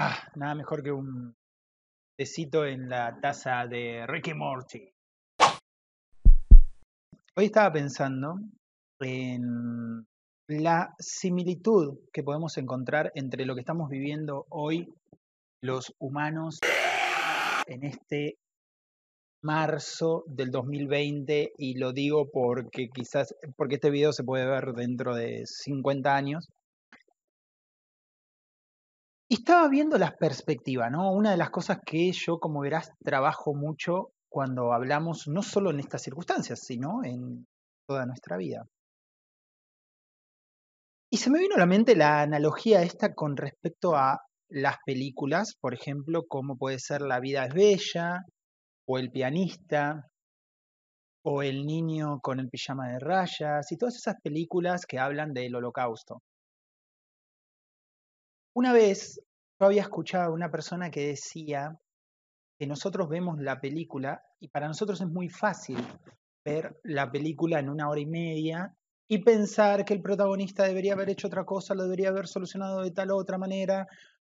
Ah, nada mejor que un besito en la taza de Ricky Morty. Hoy estaba pensando en la similitud que podemos encontrar entre lo que estamos viviendo hoy los humanos en este marzo del 2020 y lo digo porque quizás porque este video se puede ver dentro de 50 años estaba viendo las perspectivas, ¿no? Una de las cosas que yo, como verás, trabajo mucho cuando hablamos, no solo en estas circunstancias, sino en toda nuestra vida. Y se me vino a la mente la analogía esta con respecto a las películas, por ejemplo, como puede ser La vida es bella, o El pianista, o El niño con el pijama de rayas, y todas esas películas que hablan del holocausto. Una vez yo había escuchado a una persona que decía que nosotros vemos la película y para nosotros es muy fácil ver la película en una hora y media y pensar que el protagonista debería haber hecho otra cosa, lo debería haber solucionado de tal o otra manera,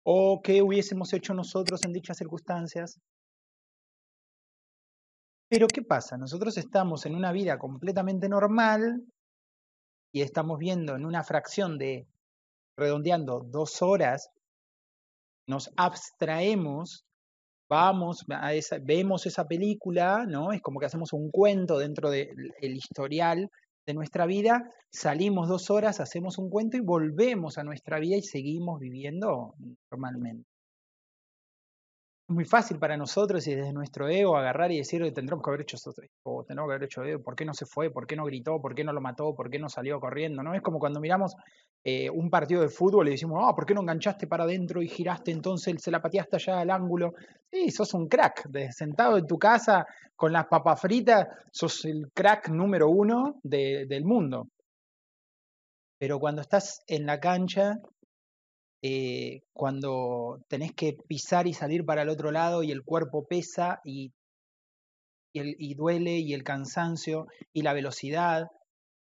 o que hubiésemos hecho nosotros en dichas circunstancias. Pero ¿qué pasa? Nosotros estamos en una vida completamente normal y estamos viendo en una fracción de redondeando dos horas, nos abstraemos, vamos a esa, vemos esa película, ¿no? Es como que hacemos un cuento dentro del historial de nuestra vida, salimos dos horas, hacemos un cuento y volvemos a nuestra vida y seguimos viviendo normalmente muy fácil para nosotros y desde nuestro ego agarrar y decir, tendremos que haber hecho esto, o tenemos que haber hecho eso, ¿por qué no se fue? ¿Por qué no gritó? ¿Por qué no lo mató? ¿Por qué no salió corriendo? ¿No? Es como cuando miramos eh, un partido de fútbol y decimos, ah, ¿por qué no enganchaste para adentro y giraste entonces, se la pateaste allá al ángulo? Sí, sos un crack, de, sentado en tu casa con las papas fritas, sos el crack número uno del mundo. Pero cuando estás en la cancha eh, cuando tenés que pisar y salir para el otro lado y el cuerpo pesa y, y, duele y el cansancio y la velocidad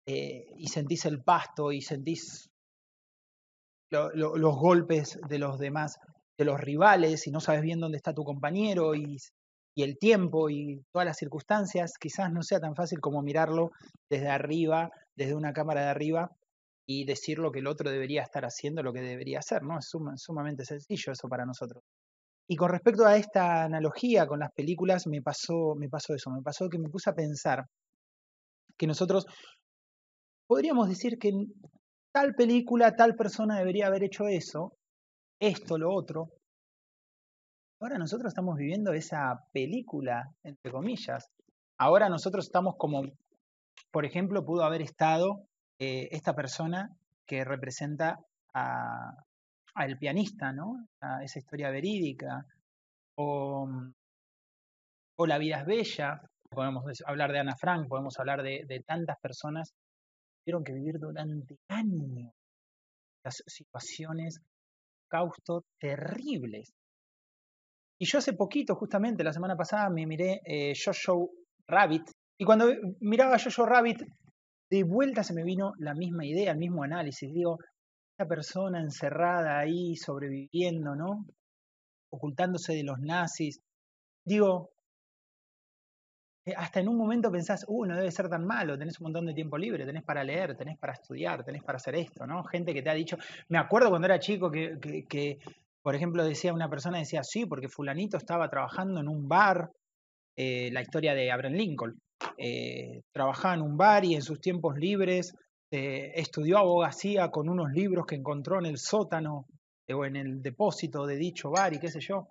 eh, y sentís el pasto y sentís los golpes de los demás, de los rivales y no sabes bien dónde está tu compañero y, y el tiempo y todas las circunstancias, quizás no sea tan fácil como mirarlo desde arriba, desde una cámara de arriba y decir lo que el otro debería estar haciendo, lo que debería hacer, ¿no? Es sumamente sencillo eso para nosotros. Y con respecto a esta analogía con las películas, me pasó, me pasó eso, me pasó que me puse a pensar que nosotros podríamos decir que tal película, tal persona debería haber hecho eso, esto, lo otro. Ahora nosotros estamos viviendo esa película, entre comillas. Ahora nosotros estamos como, por ejemplo, pudo haber estado eh, esta persona que representa al pianista, ¿no? Esa historia verídica. O, mm, o La vida es bella, podemos hablar de Ana Frank, podemos hablar de, tantas personas que tuvieron que vivir durante años las situaciones causto terribles. Y yo hace poquito, justamente la semana pasada, me miré eh, Jojo Rabbit. Y cuando miraba Jojo Rabbit, de vuelta se me vino la misma idea, el mismo análisis. Digo, esta persona encerrada ahí, sobreviviendo, ¿no? Ocultándose de los nazis. Digo, eh, hasta en un momento pensás, uh, no debe ser tan malo, tenés un montón de tiempo libre, tenés para leer, tenés para estudiar, tenés para hacer esto, ¿no? Gente que te ha dicho, me acuerdo cuando era chico que, por ejemplo, decía una persona, decía, sí, porque fulanito estaba trabajando en un bar, eh, la historia de Abraham Lincoln, eh, trabajaba en un bar y en sus tiempos libres eh, estudió abogacía con unos libros que encontró en el sótano eh, o en el depósito de dicho bar y qué sé yo.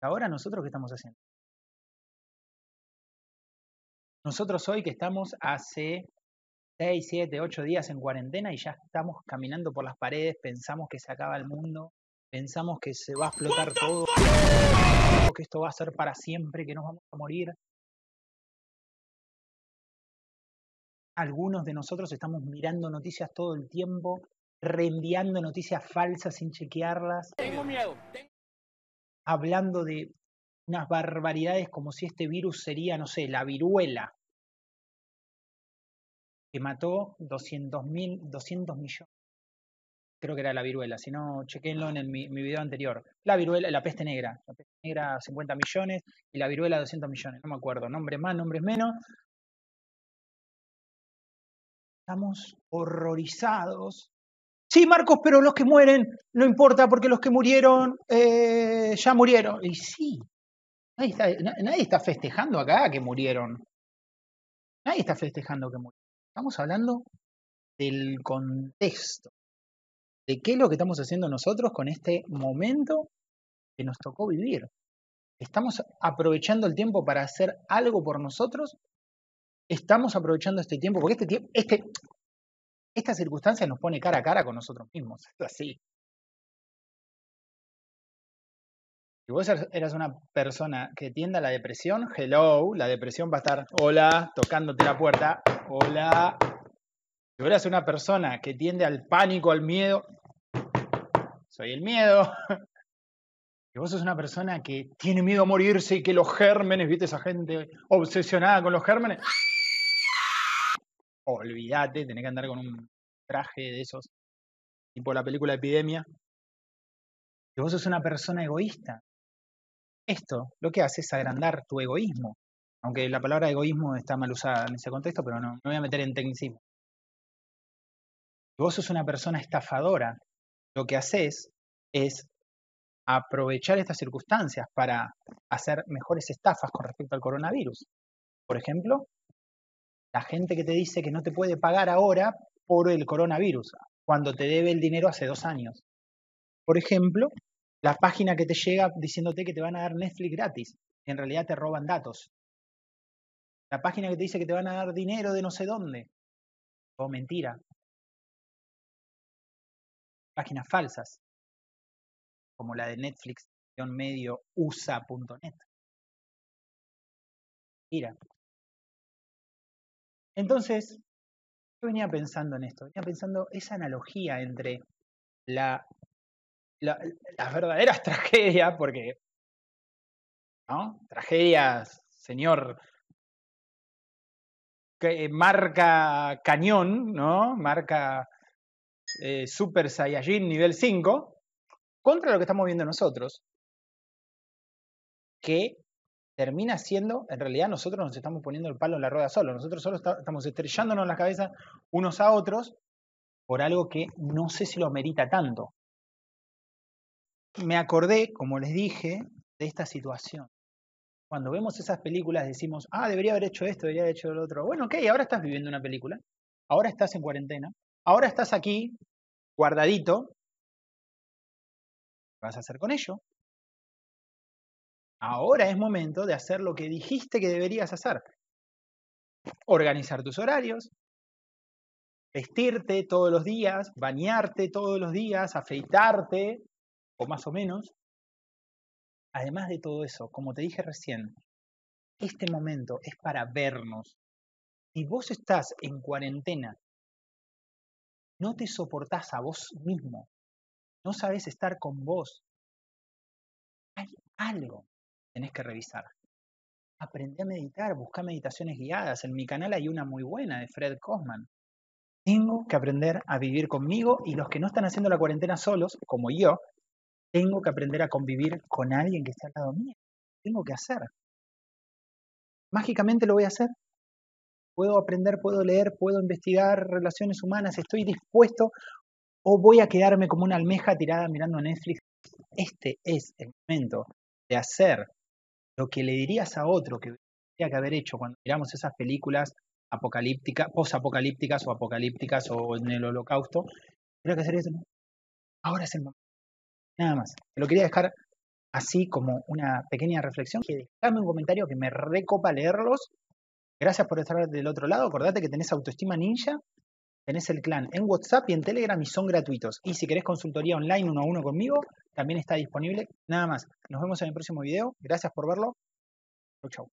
Ahora nosotros qué estamos haciendo? Nosotros hoy que estamos hace 6, 7, 8 días en cuarentena y ya estamos caminando por las paredes, pensamos que se acaba el mundo, pensamos que se va a explotar todo, que esto va a ser para siempre, que nos vamos a morir. Algunos de nosotros estamos mirando noticias todo el tiempo, reenviando noticias falsas sin chequearlas. Tengo miedo. Hablando de unas barbaridades como si este virus sería, no sé, la viruela, que mató 200, mil, 200 millones creo que era la viruela, si no, chequenlo en mi, video anterior. La viruela, la peste negra. La peste negra 50 millones y la viruela 200 millones, no me acuerdo. Nombres más, nombres menos. Estamos horrorizados. Sí, Marcos, pero los que mueren no importa porque los que murieron eh, ya murieron. Y sí, nadie está festejando acá que murieron. Nadie está festejando que murieron. Estamos hablando del contexto, de qué es lo que estamos haciendo nosotros con este momento que nos tocó vivir. ¿Estamos aprovechando el tiempo para hacer algo por nosotros? ¿Estamos aprovechando este tiempo? Porque este tiempo, este, esta circunstancia nos pone cara a cara con nosotros mismos. Es así. Si vos er, eras una persona que tienda a la depresión, hello, la depresión va a estar, hola, tocándote la puerta, hola, si vos eres una persona que tiende al pánico, al miedo, soy el miedo. Si vos sos una persona que tiene miedo a morirse y que los gérmenes, viste esa gente obsesionada con los gérmenes, olvídate, tenés que andar con un traje de esos, tipo la película Epidemia. Si vos sos una persona egoísta, esto lo que hace es agrandar tu egoísmo. Aunque la palabra egoísmo está mal usada en ese contexto, pero no, no voy a meter en tecnicismo vos sos una persona estafadora, lo que haces es aprovechar estas circunstancias para hacer mejores estafas con respecto al coronavirus. Por ejemplo, la gente que te dice que no te puede pagar ahora por el coronavirus, cuando te debe el dinero hace dos años. Por ejemplo, la página que te llega diciéndote que te van a dar Netflix gratis, y en realidad te roban datos. La página que te dice que te van a dar dinero de no sé dónde. O mentira, páginas falsas, como la de Netflix medio usa.net. Mira. Entonces, yo venía pensando en esto, venía pensando esa analogía entre la, la, las verdaderas tragedias, porque, ¿no? Tragedias, señor, que marca cañón, ¿no? Marca eh, Super Saiyajin nivel 5 contra lo que estamos viendo nosotros, que termina siendo, en realidad nosotros nos estamos poniendo el palo en la rueda solo, nosotros solo estamos estrellándonos la cabeza unos a otros por algo que no sé si lo merita tanto. Me acordé, como les dije, de esta situación. Cuando vemos esas películas decimos, ah, debería haber hecho esto, debería haber hecho lo otro. Bueno, ok, ahora estás viviendo una película, ahora estás en cuarentena, Ahora estás aquí, guardadito. ¿Qué vas a hacer con ello? Ahora es momento de hacer lo que dijiste que deberías hacer. Organizar tus horarios, vestirte todos los días, bañarte todos los días, afeitarte, o más o menos. Además de todo eso, como te dije recién, este momento es para vernos. Si vos estás en cuarentena no te soportás a vos mismo, no sabes estar con vos, hay algo que tenés que revisar. Aprende a meditar, busca meditaciones guiadas. En mi canal hay una muy buena de Fred Kosman. Tengo que aprender a vivir conmigo y los que no están haciendo la cuarentena solos, como yo, tengo que aprender a convivir con alguien que esté al lado mío. Tengo que hacer. Mágicamente lo voy a hacer puedo aprender, puedo leer, puedo investigar relaciones humanas, estoy dispuesto o voy a quedarme como una almeja tirada mirando Netflix. Este es el momento de hacer lo que le dirías a otro que tendría que haber hecho cuando miramos esas películas apocalípticas, posapocalípticas o apocalípticas o en el holocausto. Creo que hacer eso. Ahora es el momento. Nada más. Lo quería dejar así como una pequeña reflexión. Que dejame un comentario que me recopa leerlos Gracias por estar del otro lado. Acordate que tenés Autoestima Ninja, tenés el clan en WhatsApp y en Telegram y son gratuitos. Y si querés consultoría online uno a uno conmigo, también está disponible. Nada más. Nos vemos en el próximo video. Gracias por verlo. Chau, chau.